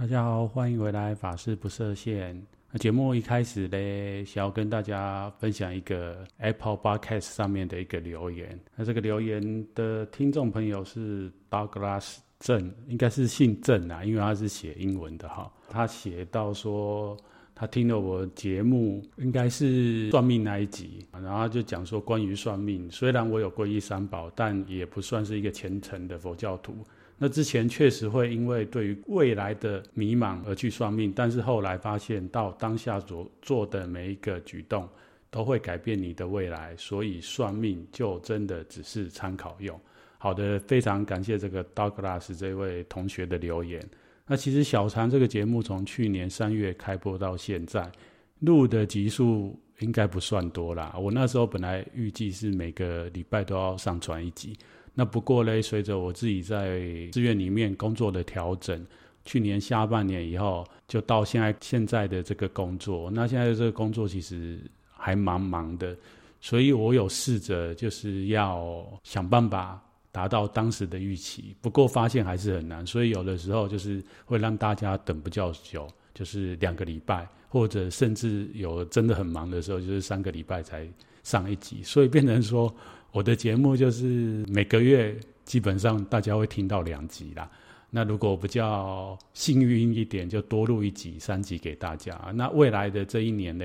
大家好，欢迎回来，法师不设限。那节目一开始呢，想要跟大家分享一个 Apple Podcast 上面的一个留言。那这个留言的听众朋友是 Douglas 郑，应该是姓郑啊，因为他是写英文的哈。他写到说，他听了我节目，应该是算命那一集，然后就讲说关于算命，虽然我有皈依三宝，但也不算是一个虔诚的佛教徒。那之前确实会因为对于未来的迷茫而去算命，但是后来发现到当下所做的每一个举动都会改变你的未来，所以算命就真的只是参考用。好的，非常感谢这个 Douglas 这位同学的留言。那其实小禅这个节目从去年三月开播到现在，录的集数应该不算多啦。我那时候本来预计是每个礼拜都要上传一集。那不过呢，随着我自己在志愿里面工作的调整，去年下半年以后，就到现在现在的这个工作。那现在的这个工作其实还蛮忙的，所以我有试着就是要想办法达到当时的预期。不过发现还是很难，所以有的时候就是会让大家等不较久，就是两个礼拜，或者甚至有真的很忙的时候，就是三个礼拜才上一集，所以变成说。我的节目就是每个月基本上大家会听到两集啦。那如果比较幸运一点，就多录一集、三集给大家。那未来的这一年呢，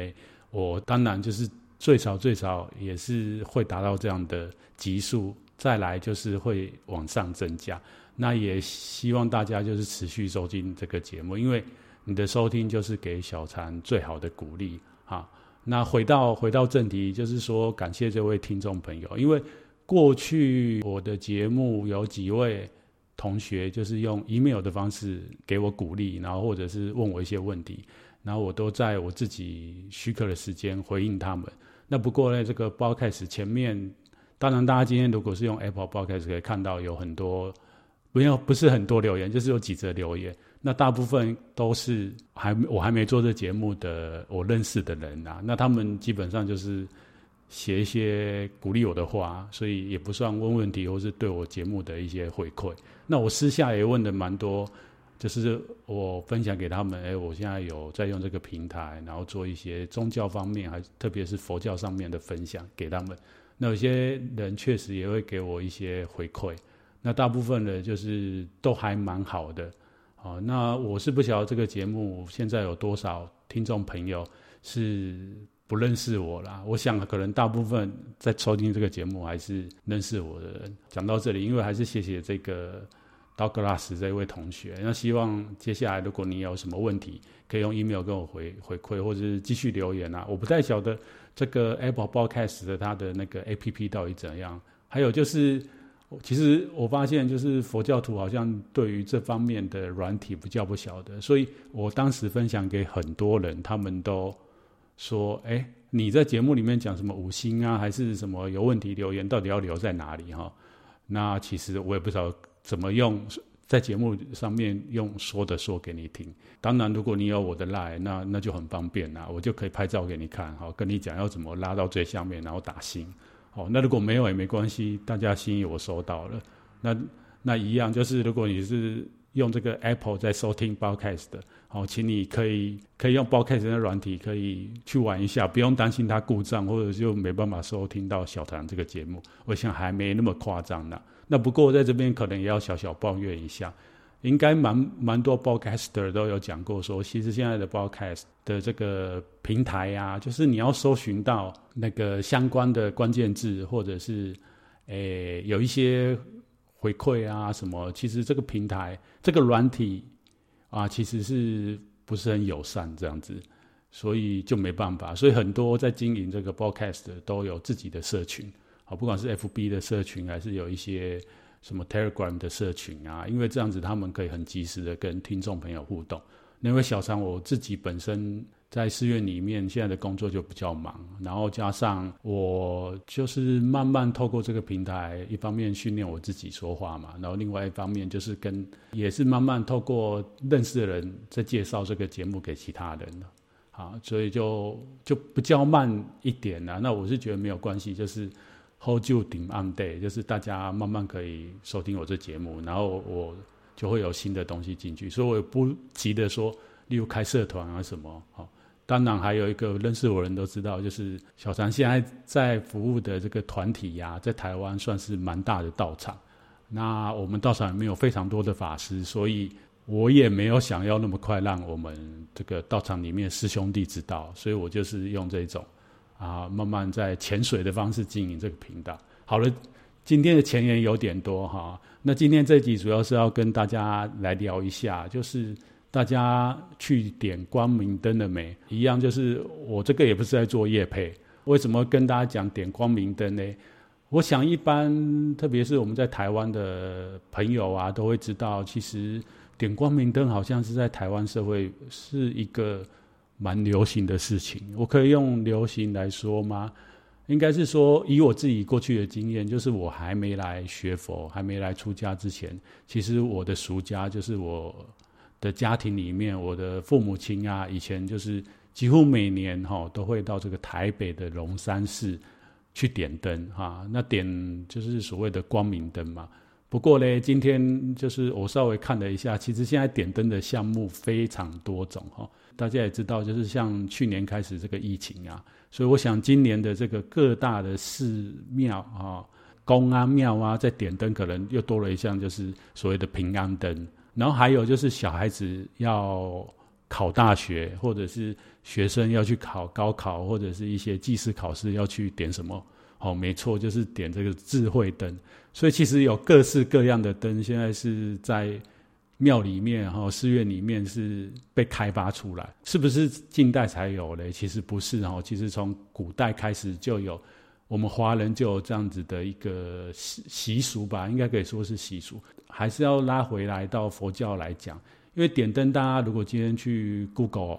我当然就是最少最少也是会达到这样的集数，再来就是会往上增加。那也希望大家就是持续收听这个节目，因为你的收听就是给小禅最好的鼓励啊。那回到回到正题，就是说感谢这位听众朋友，因为过去我的节目有几位同学就是用 email 的方式给我鼓励，然后或者是问我一些问题，然后我都在我自己许可的时间回应他们。那不过呢，这个 Podcast 前面，当然大家今天如果是用 Apple Podcast 可以看到有很多，没有不是很多留言，就是有几则留言。那大部分都是还我还没做这节目的我认识的人啊，那他们基本上就是写一些鼓励我的话，所以也不算问问题或是对我节目的一些回馈。那我私下也问的蛮多，就是我分享给他们，哎，我现在有在用这个平台，然后做一些宗教方面，还特别是佛教上面的分享给他们。那有些人确实也会给我一些回馈，那大部分的就是都还蛮好的。哦，那我是不晓得这个节目现在有多少听众朋友是不认识我啦。我想可能大部分在收听这个节目还是认识我的人。讲到这里，因为还是谢谢这个 Douglas 这位同学。那希望接下来如果你有什么问题，可以用 email 跟我回回馈，或者是继续留言啊。我不太晓得这个 Apple Podcast 的它的那个 APP 到底怎样。还有就是。其实我发现，就是佛教徒好像对于这方面的软体比较不晓得，所以我当时分享给很多人，他们都说：“哎，你在节目里面讲什么五星啊，还是什么有问题留言，到底要留在哪里？”哈，那其实我也不知道怎么用在节目上面用说的说给你听。当然，如果你有我的 lie 那那就很方便啦，我就可以拍照给你看，哈，跟你讲要怎么拉到最下面，然后打星。哦，那如果没有也没关系，大家心意我收到了。那那一样就是，如果你是用这个 Apple 在收听 Podcast 的，好，请你可以可以用 Podcast 的软体，可以去玩一下，不用担心它故障或者就没办法收听到小唐这个节目。我想还没那么夸张呢。那不过在这边可能也要小小抱怨一下。应该蛮蛮多 podcaster 都有讲过说，其实现在的 podcast 的这个平台呀、啊，就是你要搜寻到那个相关的关键字，或者是诶、欸、有一些回馈啊什么，其实这个平台这个软体啊，其实是不是很友善这样子，所以就没办法。所以很多在经营这个 podcast 的都有自己的社群，好，不管是 FB 的社群，还是有一些。什么 Telegram 的社群啊？因为这样子他们可以很及时的跟听众朋友互动。因为小禅我自己本身在寺院里面现在的工作就比较忙，然后加上我就是慢慢透过这个平台，一方面训练我自己说话嘛，然后另外一方面就是跟也是慢慢透过认识的人在介绍这个节目给其他人了。好，所以就就比较慢一点啦。那我是觉得没有关系，就是。Hold you 顶 on day，就是大家慢慢可以收听我这节目，然后我就会有新的东西进去，所以我也不急着说，例如开社团啊什么，好。当然，还有一个认识我人都知道，就是小禅现在在服务的这个团体呀、在台湾算是蛮大的道场。那我们道场里面有非常多的法师，所以我也没有想要那么快让我们这个道场里面师兄弟知道，所以我就是用这种啊，慢慢在潜水的方式经营这个频道。好了，今天的前言有点多哈，那今天这集主要是要跟大家来聊一下，就是。大家去点光明灯了没？一样，就是我这个也不是在做业配。为什么跟大家讲点光明灯呢？我想一般，特别是我们在台湾的朋友啊，都会知道，其实点光明灯好像是在台湾社会是一个蛮流行的事情。我可以用流行来说吗？应该是说，以我自己过去的经验，就是我还没来学佛，还没来出家之前，其实我的俗家就是我。的家庭里面，我的父母亲啊，以前就是几乎每年哈都会到这个台北的龙山寺去点灯哈。那点就是所谓的光明灯嘛。不过呢，今天就是我稍微看了一下，其实现在点灯的项目非常多种哈。大家也知道，就是像去年开始这个疫情啊，所以我想今年的这个各大的寺庙啊、宫啊、庙啊，在点灯可能又多了一项，就是所谓的平安灯。然后还有就是小孩子要考大学，或者是学生要去考高考，或者是一些技师考试要去点什么？哦，没错，就是点这个智慧灯。所以其实有各式各样的灯，现在是在庙里面，然后寺院里面是被开发出来。是不是近代才有嘞？其实不是哦，其实从古代开始就有。我们华人就有这样子的一个习习俗吧，应该可以说是习俗。还是要拉回来到佛教来讲，因为点灯，大家如果今天去 Google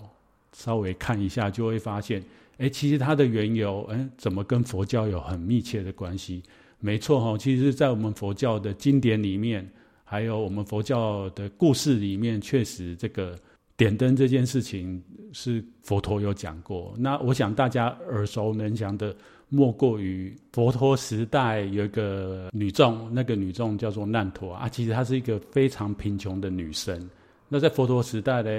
稍微看一下，就会发现，哎，其实它的缘由，哎，怎么跟佛教有很密切的关系？没错哈，其实，在我们佛教的经典里面，还有我们佛教的故事里面，确实这个点灯这件事情是佛陀有讲过。那我想大家耳熟能详的。莫过于佛陀时代有一个女众，那个女众叫做难陀啊，其实她是一个非常贫穷的女生。那在佛陀时代呢，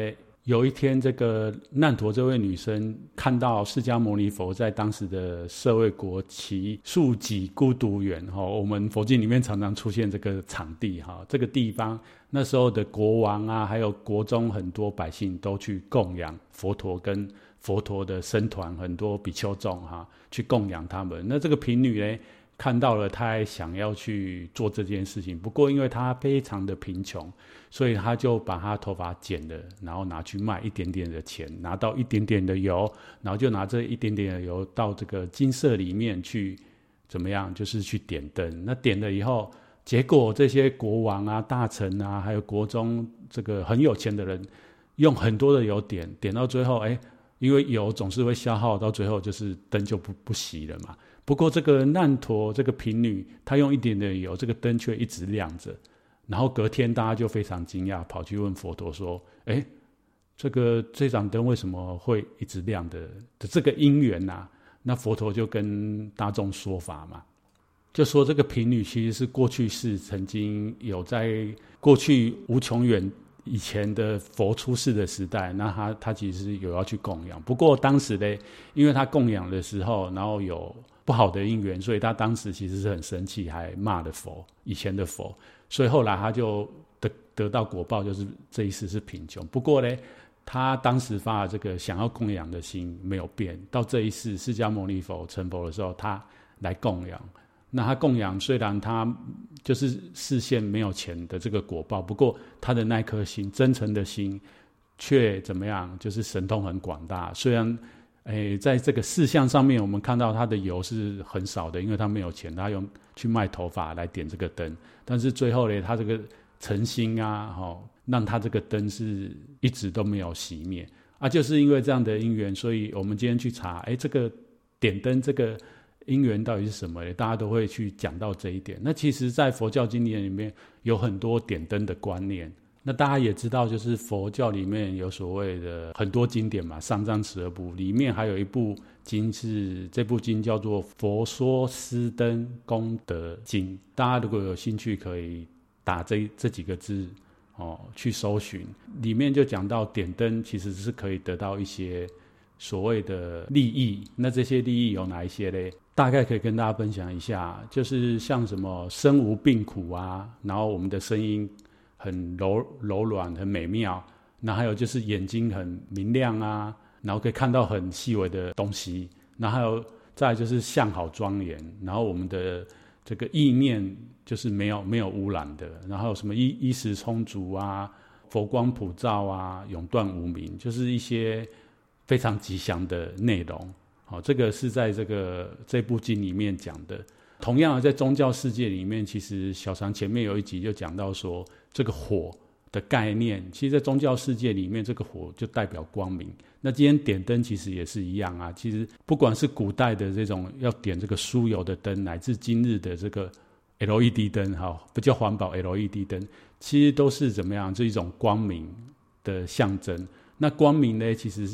有一天这个难陀这位女生看到释迦牟尼佛在当时的社会国只树给孤独园哈，我们佛经里面常常出现这个场地哈，这个地方那时候的国王啊，还有国中很多百姓都去供养佛陀跟。佛陀的僧团很多比丘众哈，去供养他们。那这个贫女呢，看到了，他还想要去做这件事情。不过因为他非常的贫穷，所以他就把他头发剪了，然后拿去卖一点点的钱，拿到一点点的油，然后就拿这一点点的油到这个金色里面去，怎么样？就是去点灯。那点了以后，结果这些国王啊、大臣啊，还有国中这个很有钱的人，用很多的油点，点到最后，哎。因为油总是会消耗，到最后就是灯就不不熄了嘛。不过这个难陀这个贫女，她用一点点油，这个灯却一直亮着。然后隔天大家就非常惊讶，跑去问佛陀说：“哎，这个这盏灯为什么会一直亮的？的这个因缘呐、啊？”那佛陀就跟大众说法嘛，就说这个贫女其实是过去世曾经有在过去无穷远。以前的佛出世的时代，那他他其实有要去供养，不过当时呢，因为他供养的时候，然后有不好的因缘，所以他当时其实是很生气，还骂了佛，以前的佛，所以后来他就得得到果报，就是这一世是贫穷。不过呢，他当时发的这个想要供养的心没有变，到这一世释迦牟尼佛成佛的时候，他来供养。那他供养，虽然他就是视线没有钱的这个果报，不过他的那颗心，真诚的心，却怎么样？就是神通很广大。虽然，诶，在这个事项上面，我们看到他的油是很少的，因为他没有钱，他用去卖头发来点这个灯。但是最后呢，他这个诚心啊，哈，让他这个灯是一直都没有熄灭啊，就是因为这样的因缘，所以我们今天去查，诶，这个点灯这个。因缘到底是什么呢？大家都会去讲到这一点。那其实，在佛教经典里面有很多点灯的观念。那大家也知道，就是佛教里面有所谓的很多经典嘛，三藏十二部里面还有一部经是这部经叫做《佛说施灯功德经》。大家如果有兴趣，可以打这这几个字哦去搜寻，里面就讲到点灯其实是可以得到一些所谓的利益。那这些利益有哪一些嘞？大概可以跟大家分享一下，就是像什么身无病苦啊，然后我们的声音很柔柔软、很美妙。那还有就是眼睛很明亮啊，然后可以看到很细微的东西。那还有再就是相好庄严，然后我们的这个意念就是没有没有污染的。然后有什么衣衣食充足啊，佛光普照啊，永断无明，就是一些非常吉祥的内容。好，这个是在这个这部经里面讲的。同样，在宗教世界里面，其实小常前面有一集就讲到说，这个火的概念，其实，在宗教世界里面，这个火就代表光明。那今天点灯其实也是一样啊。其实不管是古代的这种要点这个酥油的灯，乃至今日的这个 LED 灯，哈，不叫环保 LED 灯，其实都是怎么样？这一种光明的象征。那光明呢，其实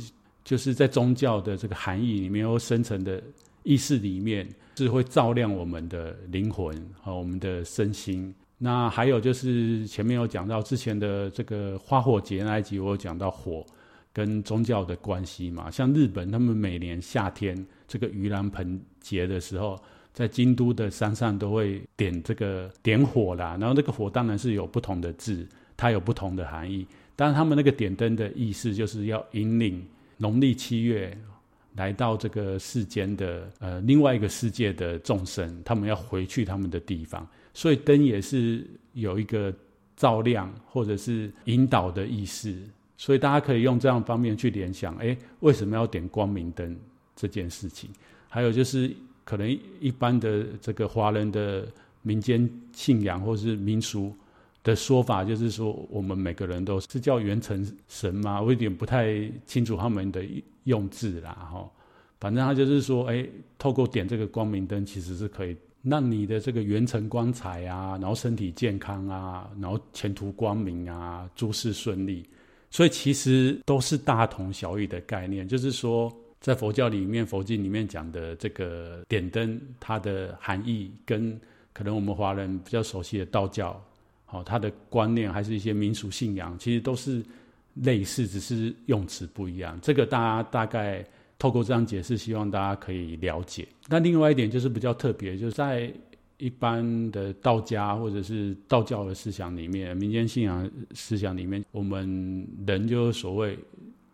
就是在宗教的这个含义里面，或深层的意识里面，是会照亮我们的灵魂和我们的身心。那还有就是前面有讲到之前的这个花火节那一集，我有讲到火跟宗教的关系嘛。像日本，他们每年夏天这个盂兰盆节的时候，在京都的山上都会点这个点火啦。然后那个火当然是有不同的字，它有不同的含义。当然他们那个点灯的意思，就是要引领农历七月来到这个世间的呃另外一个世界的众生，他们要回去他们的地方。所以灯也是有一个照亮或者是引导的意思，所以大家可以用这样方面去联想，哎，为什么要点光明灯这件事情？还有就是可能一般的这个华人的民间信仰或是民俗的说法，就是说我们每个人都是叫元辰神嘛，我有点不太清楚他们的用字啦，哈，反正他就是说，哎，透过点这个光明灯，其实是可以。让你的这个元辰光彩啊，然后身体健康啊，然后前途光明啊，诸事顺利，所以其实都是大同小异的概念。就是说，在佛教里面，佛经里面讲的这个点灯，它的含义跟可能我们华人比较熟悉的道教，哦，他的观念还是一些民俗信仰，其实都是类似，只是用词不一样。这个大家大概。透过这样解释，希望大家可以了解。那另外一点就是比较特别，就是在一般的道家或者是道教的思想里面，民间信仰思想里面，我们人就所谓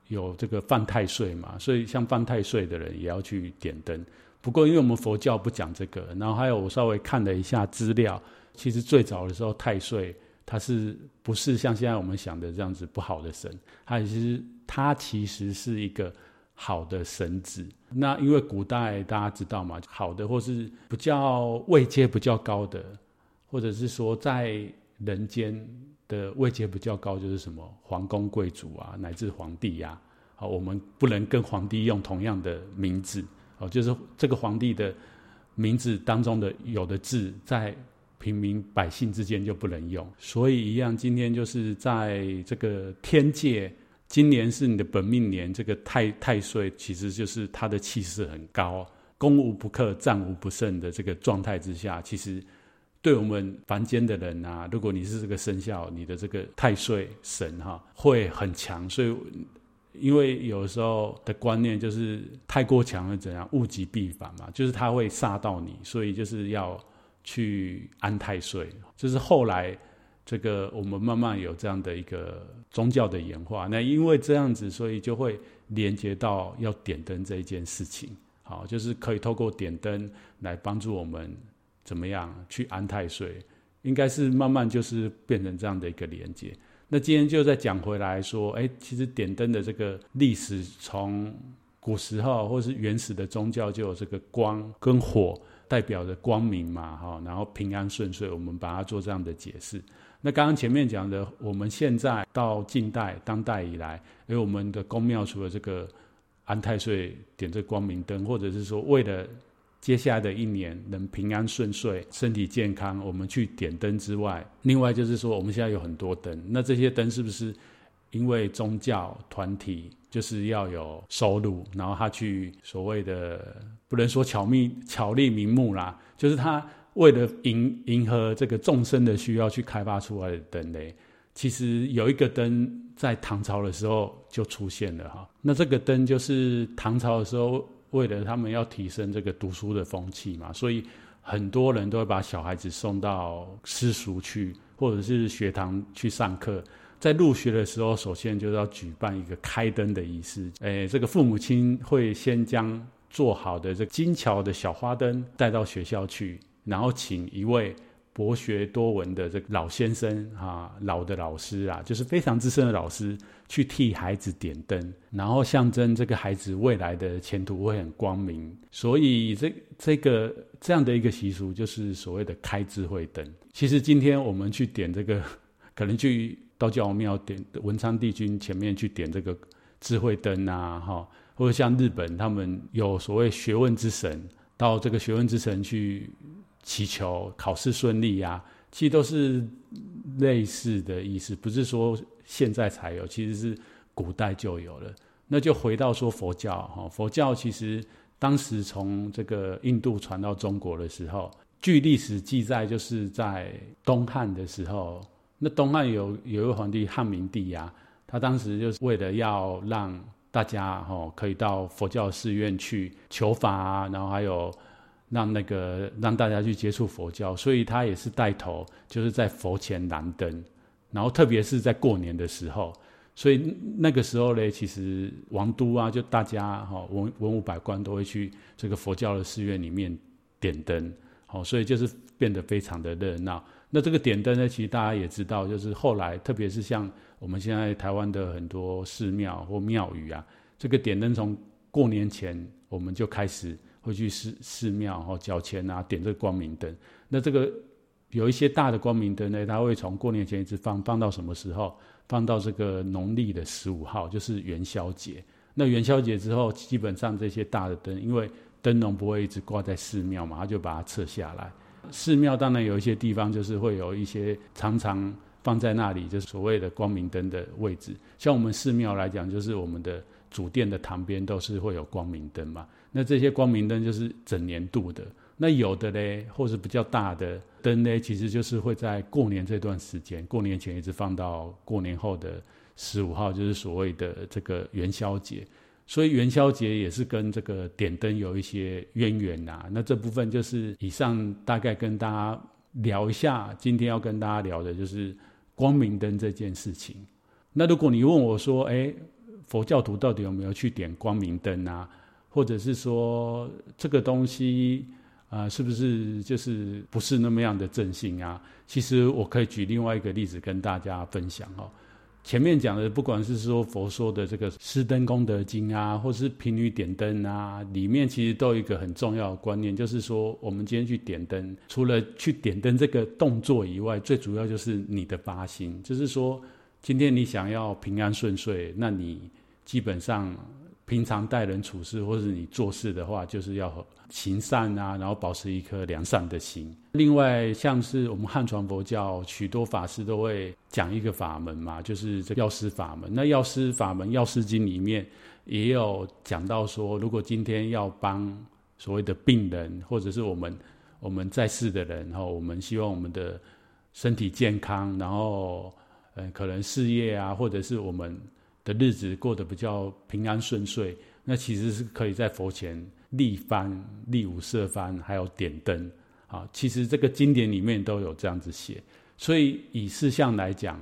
有这个犯太岁嘛，所以像犯太岁的人也要去点灯。不过因为我们佛教不讲这个，然后还有我稍微看了一下资料，其实最早的时候太岁他是不是像现在我们想的这样子不好的神？他其实他其实是一个。好的神子，那因为古代大家知道嘛，好的或是比较位阶比较高的，或者是说在人间的位阶比较高，就是什么皇宫贵族啊，乃至皇帝呀，啊，好，我们不能跟皇帝用同样的名字，哦，就是这个皇帝的名字当中的有的字，在平民百姓之间就不能用，所以一样，今天就是在这个天界。今年是你的本命年，这个太太岁其实就是他的气势很高，攻无不克，战无不胜的这个状态之下，其实对我们凡间的人啊，如果你是这个生肖，你的这个太岁神哈会很强。所以，因为有时候的观念就是太过强了怎样，物极必反嘛，就是他会煞到你，所以就是要去安太岁。就是后来。这个我们慢慢有这样的一个宗教的演化，那因为这样子，所以就会连接到要点灯这一件事情。好，就是可以透过点灯来帮助我们怎么样去安太岁，应该是慢慢就是变成这样的一个连接。那今天就再讲回来说，哎，其实点灯的这个历史，从古时候或是原始的宗教就有这个光跟火代表着光明嘛，哈，然后平安顺遂，我们把它做这样的解释。那刚刚前面讲的，我们现在到近代、当代以来，因为我们的宫庙除了这个安太岁点这光明灯，或者是说为了接下来的一年能平安顺遂、身体健康，我们去点灯之外，另外就是说我们现在有很多灯，那这些灯是不是因为宗教团体就是要有收入，然后他去所谓的不能说巧密巧立名目啦，就是他。为了迎迎合这个众生的需要去开发出来的灯嘞，其实有一个灯在唐朝的时候就出现了哈。那这个灯就是唐朝的时候，为了他们要提升这个读书的风气嘛，所以很多人都会把小孩子送到私塾去，或者是学堂去上课。在入学的时候，首先就是要举办一个开灯的仪式。诶，这个父母亲会先将做好的这精巧的小花灯带到学校去，然后请一位。博学多闻的这个老先生啊，老的老师啊，就是非常资深的老师，去替孩子点灯，然后象征这个孩子未来的前途会很光明。所以这这个这样的一个习俗，就是所谓的开智慧灯。其实今天我们去点这个，可能去道教庙点文昌帝君前面去点这个智慧灯啊，哈，或者像日本他们有所谓学问之神，到这个学问之神去。祈求考试顺利呀、啊，其实都是类似的意思，不是说现在才有，其实是古代就有了。那就回到说佛教哈，佛教其实当时从这个印度传到中国的时候，据历史记载，就是在东汉的时候，那东汉有有一个皇帝汉明帝呀、他当时就是为了要让大家哈可以到佛教寺院去求法啊，然后还有。让那个让大家去接触佛教，所以他也是带头，就是在佛前燃灯，然后特别是在过年的时候，所以那个时候呢，其实王都啊，就大家哈文文武百官都会去这个佛教的寺院里面点灯，好，所以就是变得非常的热闹。那这个点灯呢，其实大家也知道，就是后来特别是像我们现在台湾的很多寺庙或庙宇啊，这个点灯从过年前我们就开始。会去寺寺庙哈缴钱啊，点这个光明灯。那这个有一些大的光明灯呢，它会从过年前一直放，放到什么时候？放到这个农历的十五号，就是元宵节。那元宵节之后，基本上这些大的灯，因为灯笼不会一直挂在寺庙嘛，它就把它撤下来。寺庙当然有一些地方就是会有一些常常放在那里，就是所谓的光明灯的位置。像我们寺庙来讲，就是我们的主殿的旁边都是会有光明灯嘛。那这些光明灯就是整年度的，那有的呢，或是比较大的灯呢，其实就是会在过年这段时间，过年前一直放到过年后的十五号，就是所谓的这个元宵节。所以元宵节也是跟这个点灯有一些渊源呐。那这部分就是以上大概跟大家聊一下，今天要跟大家聊的就是光明灯这件事情。那如果你问我说，哎，佛教徒到底有没有去点光明灯啊？或者是说这个东西啊、是不是就是不是那么样的正信啊？其实我可以举另外一个例子跟大家分享哦。前面讲的，不管是说佛说的这个《施灯功德经》啊，或是贫女点灯啊，里面其实都有一个很重要的观念，就是说我们今天去点灯，除了去点灯这个动作以外，最主要就是你的发心，就是说今天你想要平安顺遂，那你基本上。平常待人处事，或是你做事的话，就是要行善啊，然后保持一颗良善的心。另外，像是我们汉传佛教，许多法师都会讲一个法门嘛，就是这药师法门。那药师法门，《药师经》里面也有讲到说，如果今天要帮所谓的病人，或者是我们我们在世的人，哈我们希望我们的身体健康，然后嗯，可能事业啊，或者是我们。的日子过得比较平安顺遂，那其实是可以在佛前立幡、立五色幡，还有点灯啊。其实这个经典里面都有这样子写，所以以事项来讲，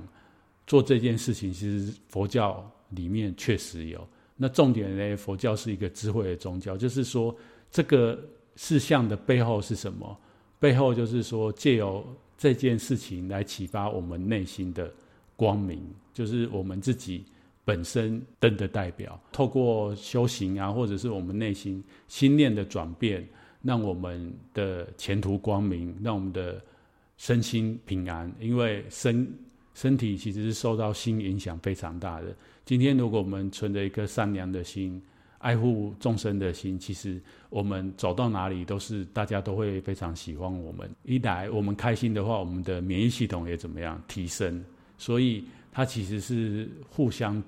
做这件事情，其实佛教里面确实有。那重点呢，佛教是一个智慧的宗教，就是说这个事项的背后是什么？背后就是说借由这件事情来启发我们内心的光明，就是我们自己。本身灯的代表，透过修行啊，或者是我们内心心念的转变，让我们的前途光明，让我们的身心平安。因为身身体其实是受到心影响非常大的。今天如果我们存着一颗善良的心，爱护众生的心，其实我们走到哪里都是大家都会非常喜欢我们。一来我们开心的话，我们的免疫系统也怎么样提升？所以它其实是互相。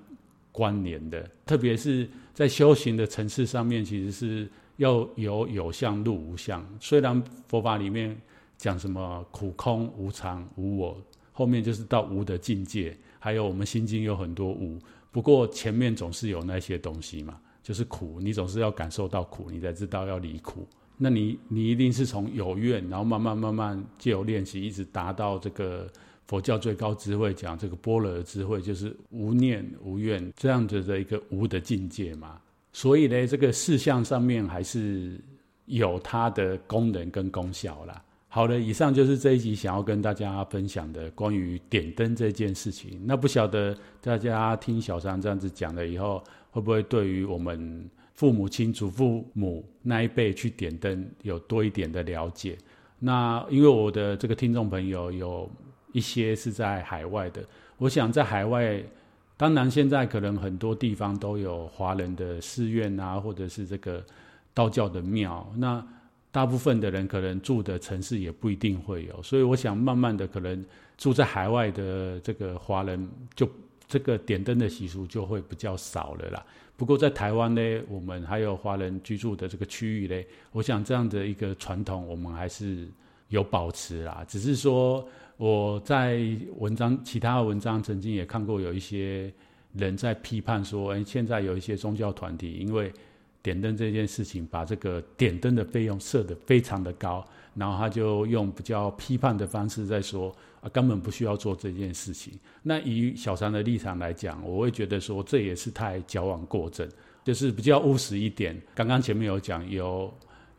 关联的，特别是在修行的层次上面，其实是要有有相入无相。虽然佛法里面讲什么苦空无常无我，后面就是到无的境界。还有我们心经有很多无，不过前面总是有那些东西嘛，就是苦，你总是要感受到苦，你才知道要离苦。那你你一定是从有愿，然后慢慢慢慢借由练习，一直达到这个佛教最高智慧讲这个般若智慧，就是无念无怨这样子的一个无的境界嘛。所以呢，这个事项上面还是有它的功能跟功效啦。好了，以上就是这一集想要跟大家分享的关于点灯这件事情。那不晓得大家听小三这样子讲了以后，会不会对于我们父母亲、祖父母那一辈去点灯有多一点的了解？那因为我的这个听众朋友有一些是在海外的，我想在海外，当然现在可能很多地方都有华人的寺院啊，或者是这个道教的庙，那。大部分的人可能住的城市也不一定会有，所以我想慢慢的可能住在海外的这个华人，就这个点灯的习俗就会比较少了啦。不过在台湾呢，我们还有华人居住的这个区域呢，我想这样的一个传统我们还是有保持啦。只是说我在文章其他的文章曾经也看过有一些人在批判说，哎，现在有一些宗教团体因为。点灯这件事情，把这个点灯的费用设得非常的高，然后他就用比较批判的方式在说啊，根本不需要做这件事情。那以小三的立场来讲，我会觉得说这也是太矫枉过正，就是比较务实一点。刚刚前面有讲有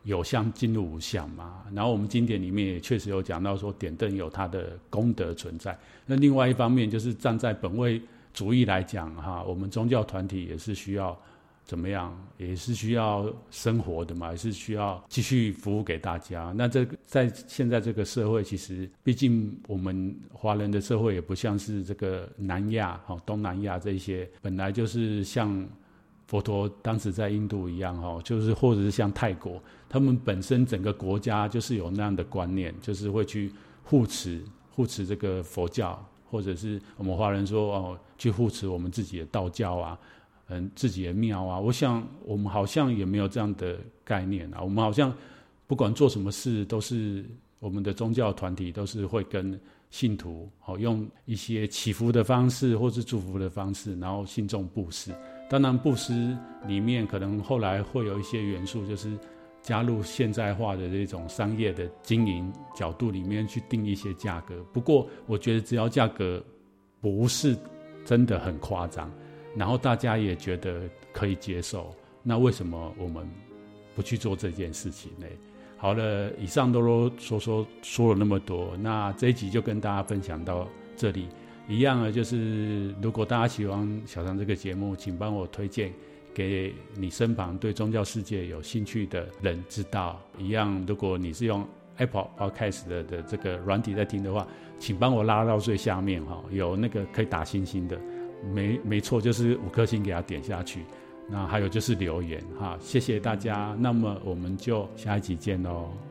有相进入无相嘛，然后我们经典里面也确实有讲到说点灯有它的功德存在。那另外一方面就是站在本位主义来讲哈，我们宗教团体也是需要。怎么样也是需要生活的嘛，也是需要继续服务给大家。那这在现在这个社会，其实毕竟我们华人的社会也不像是这个南亚、哈东南亚这些，本来就是像佛陀当时在印度一样，哈，就是或者是像泰国，他们本身整个国家就是有那样的观念，就是会去护持护持这个佛教，或者是我们华人说哦，去护持我们自己的道教啊。嗯，自己的庙啊，我想我们好像也没有这样的概念啊。我们好像不管做什么事，都是我们的宗教团体都是会跟信徒好用一些祈福的方式，或是祝福的方式，然后信众布施。当然，布施里面可能后来会有一些元素，就是加入现代化的这种商业的经营角度里面去定一些价格。不过，我觉得只要价格不是真的很夸张。然后大家也觉得可以接受，那为什么我们不去做这件事情呢？好了，以上都说说说说了那么多，那这一集就跟大家分享到这里。一样啊就是，如果大家喜欢小常这个节目，请帮我推荐给你身旁对宗教世界有兴趣的人知道。一样，如果你是用 Apple Podcast 的的这个软体在听的话，请帮我拉到最下面哈，有那个可以打星星的。没没错，就是五颗星给他点下去。那还有就是留言哈，谢谢大家。那么我们就下一集见喽。